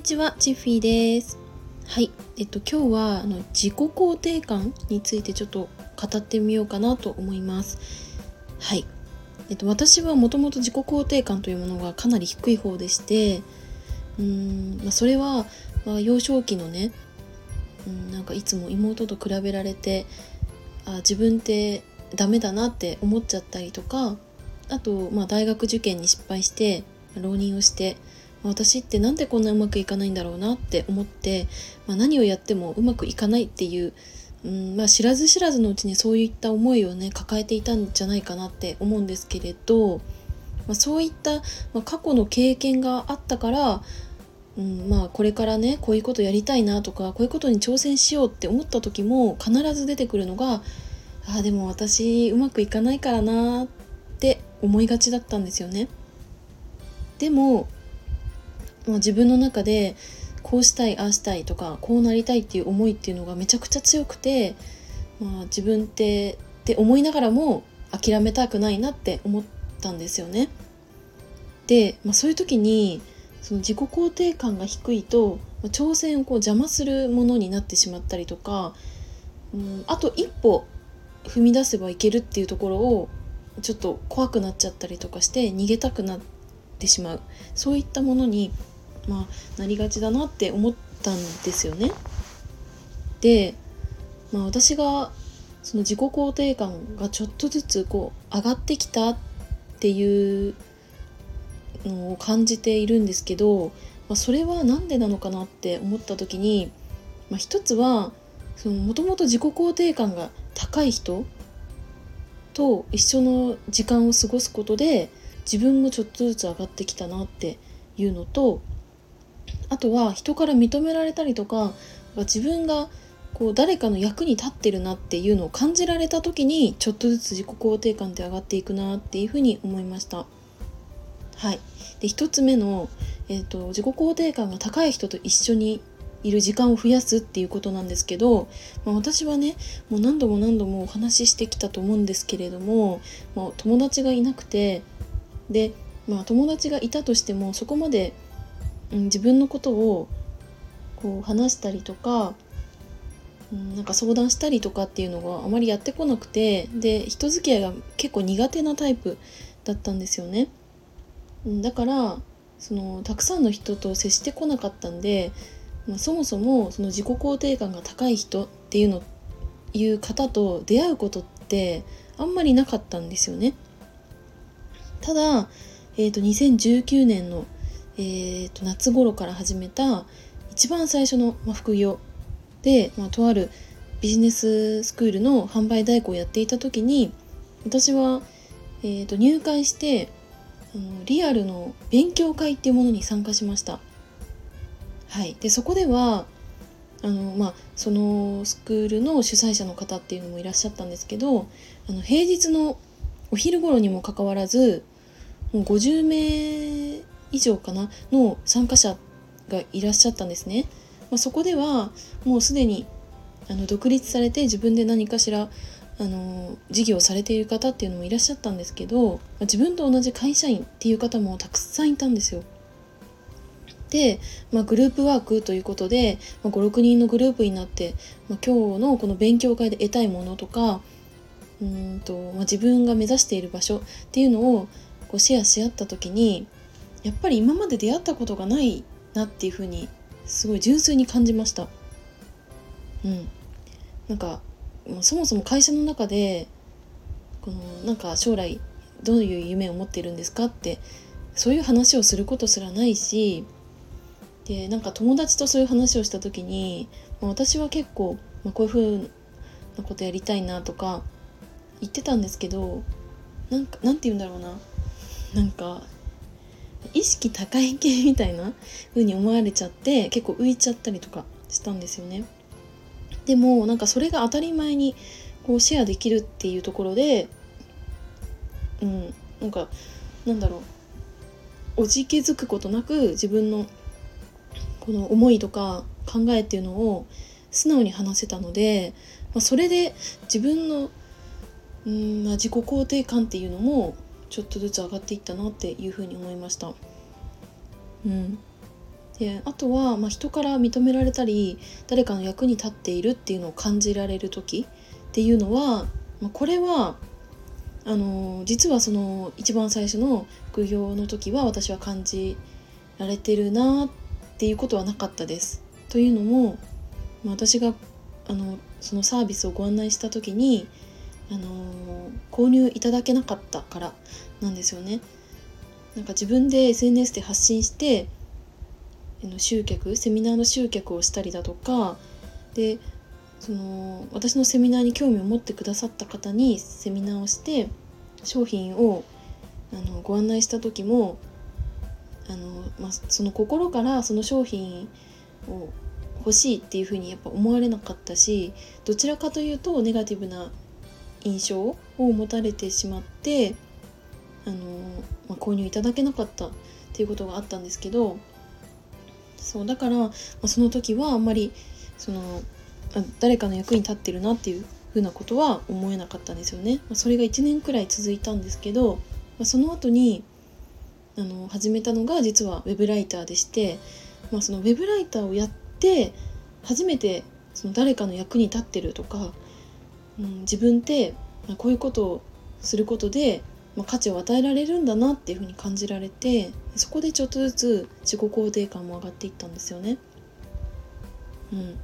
にちは、チッフィーです。はい、えっと今日はあの自己肯定感についてちょっと語ってみようかなと思います。はい、えっと私はもともと自己肯定感というものがかなり低い方でして、うーん、まあ、それは、まあ、幼少期のね、うん、なんかいつも妹と比べられて、あ自分ってダメだなって思っちゃったりとか、あとまあ大学受験に失敗して浪人をして。私ってなんでこんなうまくいかないんだろうなって思って、まあ、何をやってもうまくいかないっていう、うんまあ、知らず知らずのうちにそういった思いをね抱えていたんじゃないかなって思うんですけれど、まあ、そういった、ま、過去の経験があったから、うんまあ、これからねこういうことやりたいなとかこういうことに挑戦しようって思った時も必ず出てくるのがあでも私うまくいかないからなって思いがちだったんですよね。でもまあ、自分の中でこうしたいああしたいとかこうなりたいっていう思いっていうのがめちゃくちゃ強くて、まあ、自分ってって思いながらも諦めたくないなって思ったんですよね。で、まあ、そういう時にその自己肯定感が低いと、まあ、挑戦をこう邪魔するものになってしまったりとか、うん、あと一歩踏み出せばいけるっていうところをちょっと怖くなっちゃったりとかして逃げたくなってしまうそういったものにまあ、なりがちだなって思ったんですよね。で、まあ、私がその自己肯定感がちょっとずつこう上がってきたっていうのを感じているんですけど、まあ、それは何でなのかなって思った時に、まあ、一つはもともと自己肯定感が高い人と一緒の時間を過ごすことで自分もちょっとずつ上がってきたなっていうのとあとは人から認められたりとか自分がこう誰かの役に立ってるなっていうのを感じられた時にちょっとずつ自己肯定感って上がっていくなっていうふうに思いました。はい、で1つ目の、えーと、自己肯定感が高い人と一緒にいる時間を増やすっていうことなんですけど、まあ、私はねもう何度も何度もお話ししてきたと思うんですけれども、まあ、友達がいなくてで、まあ、友達がいたとしてもそこまでうん、自分のことをこう話したりとか、うん、なんか相談したりとかっていうのがあまりやってこなくてで人付き合いが結構苦手なタイプだったんですよね。だからそのたくさんの人と接してこなかったんで、まあ、そもそもその自己肯定感が高い人っていうのいう方と出会うことってあんまりなかったんですよね。ただ、えー、と2019年のえーと、夏頃から始めた一番最初の、ま副業で、まあ、とあるビジネススクールの販売代行をやっていた時に私は、えーと、入会してあのリアルの勉強会っていうものに参加しました。はい、でそこではあの、まあ、そのスクールの主催者の方っていうのもいらっしゃったんですけどあの平日のお昼頃にもかかわらずもう50名以上かなの参加者がいらっしゃったんですね。まあ、そこではもうすでにあの独立されて自分で何かしらあの事業をされている方っていうのもいらっしゃったんですけど、まあ、自分と同じ会社員っていう方もたくさんいたんですよ。で、まあ、グループワークということで、まあ、56人のグループになって、まあ、今日のこの勉強会で得たいものとかうんと、まあ、自分が目指している場所っていうのをこうシェアし合った時にやっぱり今まで出会ったことがないなっていうふうにすごい純粋に感じました。うん。なんかそもそも会社の中でこのなんか将来どういう夢を持っているんですかってそういう話をすることすらないしでなんか友達とそういう話をした時に、まあ、私は結構、まあ、こういうふうなことやりたいなとか言ってたんですけどなんかなんて言うんだろうな。なんか意識高い系みたいな風に思われちゃって結構浮いちゃったりとかしたんですよね。でもなんかそれが当たり前にこうシェアできるっていうところでうんなんかなんだろうおじけづくことなく自分のこの思いとか考えっていうのを素直に話せたので、まあ、それで自分のうん、まあ、自己肯定感っていうのもちょっとずつ上がっていったなっていうふうに思いました。うん、であとは、まあ、人から認められたり誰かの役に立っているっていうのを感じられる時っていうのは、まあ、これはあの実はその一番最初の副業の時は私は感じられてるなっていうことはなかったです。というのも、まあ、私があのそのサービスをご案内した時にあの購入いただけなかったからなんですよね。なんか自分で SNS で発信して集客セミナーの集客をしたりだとかでその私のセミナーに興味を持ってくださった方にセミナーをして商品をあのご案内した時もあの、まあ、その心からその商品を欲しいっていうふうにやっぱ思われなかったしどちらかというとネガティブな印象を持たれてしまってあの、まあ、購入いただけなかったっていうことがあったんですけどそうだから、まあ、その時はあんまりその誰かの役に立ってるなっていうふうなことは思えなかったんですよね。まあ、それが1年くらい続いたんですけど、まあ、その後にあの始めたのが実はウェブライターでして、まあ、そのウェブライターをやって初めてその誰かの役に立ってるとか、うん、自分ってこういうことをすることでまあ、価値を与えられるんだなっていうふうに感じられてそこでちょっとずつ自己肯定感も上がっていったんですよね。うん、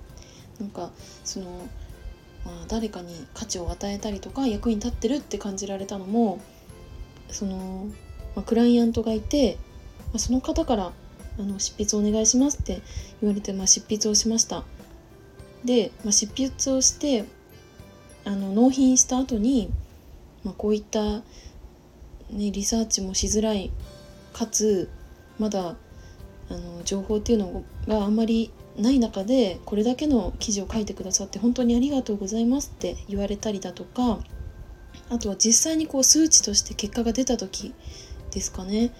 なんかその、まあ、誰かに価値を与えたりとか役に立ってるって感じられたのもその、まあ、クライアントがいて、まあ、その方からあの執筆お願いしますって言われて、まあ、執筆をしました。で、まあ、執筆をしてあの納品した後に、まあ、こういったね、リサーチもしづらいかつまだあの情報っていうのがあんまりない中でこれだけの記事を書いてくださって本当にありがとうございますって言われたりだとかあとは実際にこう数値として結果が出た時ですかね。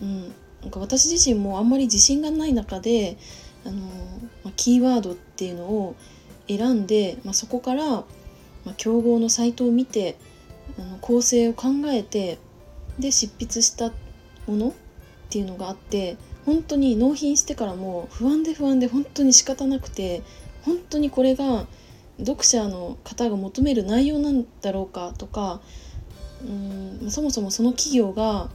うん、なんか私自身もあんまり自信がない中であの、ま、キーワードっていうのを選んで、まあ、そこから、まあ、競合のサイトを見てあの構成を考えてで執筆したものっていうのがあって本当に納品してからも不安で不安で本当に仕方なくて本当にこれが読者の方が求める内容なんだろうかとかうんそもそもその企業が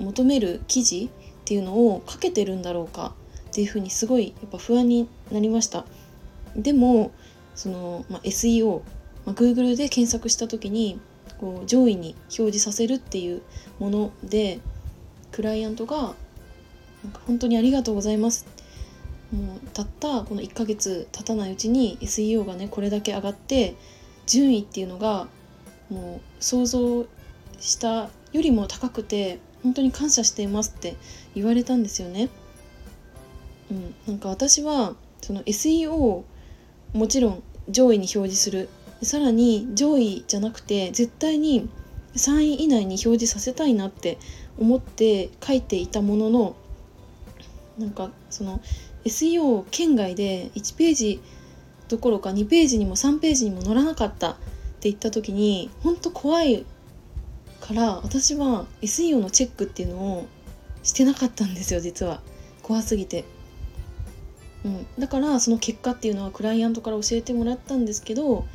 求める記事っていうのを書けてるんだろうかっていうふうにすごいやっぱ不安になりました。でもその、まあ、SEO、まあ、Google で検索した時にこう上位に表示させるっていうものでクライアントが本当にありがとうございますもうたったこの1ヶ月経たないうちに SEO がねこれだけ上がって順位っていうのがもう想像したよりも高くて本当に感謝していますって言われたんですよね。うん、なんか私はその SEO もちろん上位に表示するさらに上位じゃなくて絶対に3位以内に表示させたいなって思って書いていたもののなんかその SEO 圏外で1ページどころか2ページにも3ページにも載らなかったって言った時に本当怖いから私は SEO のチェックっていうのをしてなかったんですよ実は怖すぎて。うん、だからその結果っていうのはクライアントから教えてもらったんですけど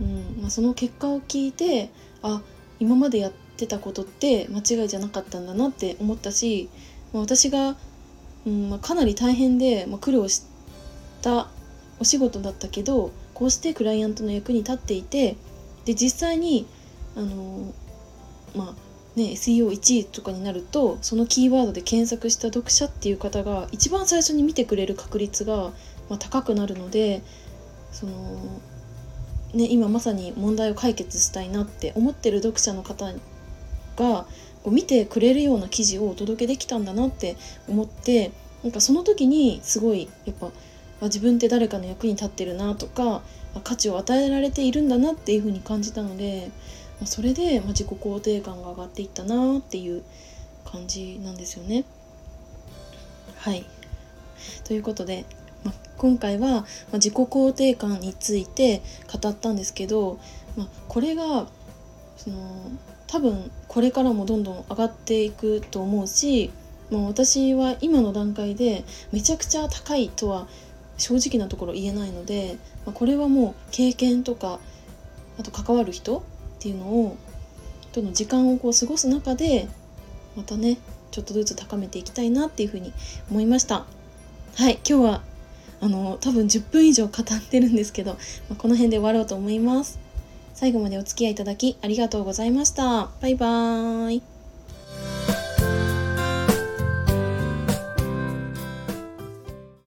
うん。まあ、その結果を聞いてあ今までやってたことって間違いじゃなかったんだなって思ったし、まあ、私が、うんまあ、かなり大変で、ま、苦労したお仕事だったけどこうしてクライアントの役に立っていてで実際にあのまあね SEO1 位とかになるとそのキーワードで検索した読者っていう方が一番最初に見てくれる確率が、ま、高くなるのでそのね、今まさに問題を解決したいなって思ってる読者の方がこう見てくれるような記事をお届けできたんだなって思ってなんかその時にすごいやっぱ自分って誰かの役に立ってるなとか価値を与えられているんだなっていう風に感じたのでまそれでま自己肯定感が上がっていったなっていう感じなんですよね。はいということでま今回は、ま自己肯定感について語ったんですけど、まあ、これがその多分これからもどんどん上がっていくと思うしまあ、私は今の段階でめちゃくちゃ高いとは正直なところ言えないので、まあ、これはもう経験とかあと関わる人っていうのをとの時間をこう過ごす中でまたねちょっとずつ高めていきたいなっていうふうに思いました。はい今日はあの多分10分以上語ってるんですけど、まあ、この辺で終わろうと思います。最後までお付き合いいただきありがとうございました。バイバーイ。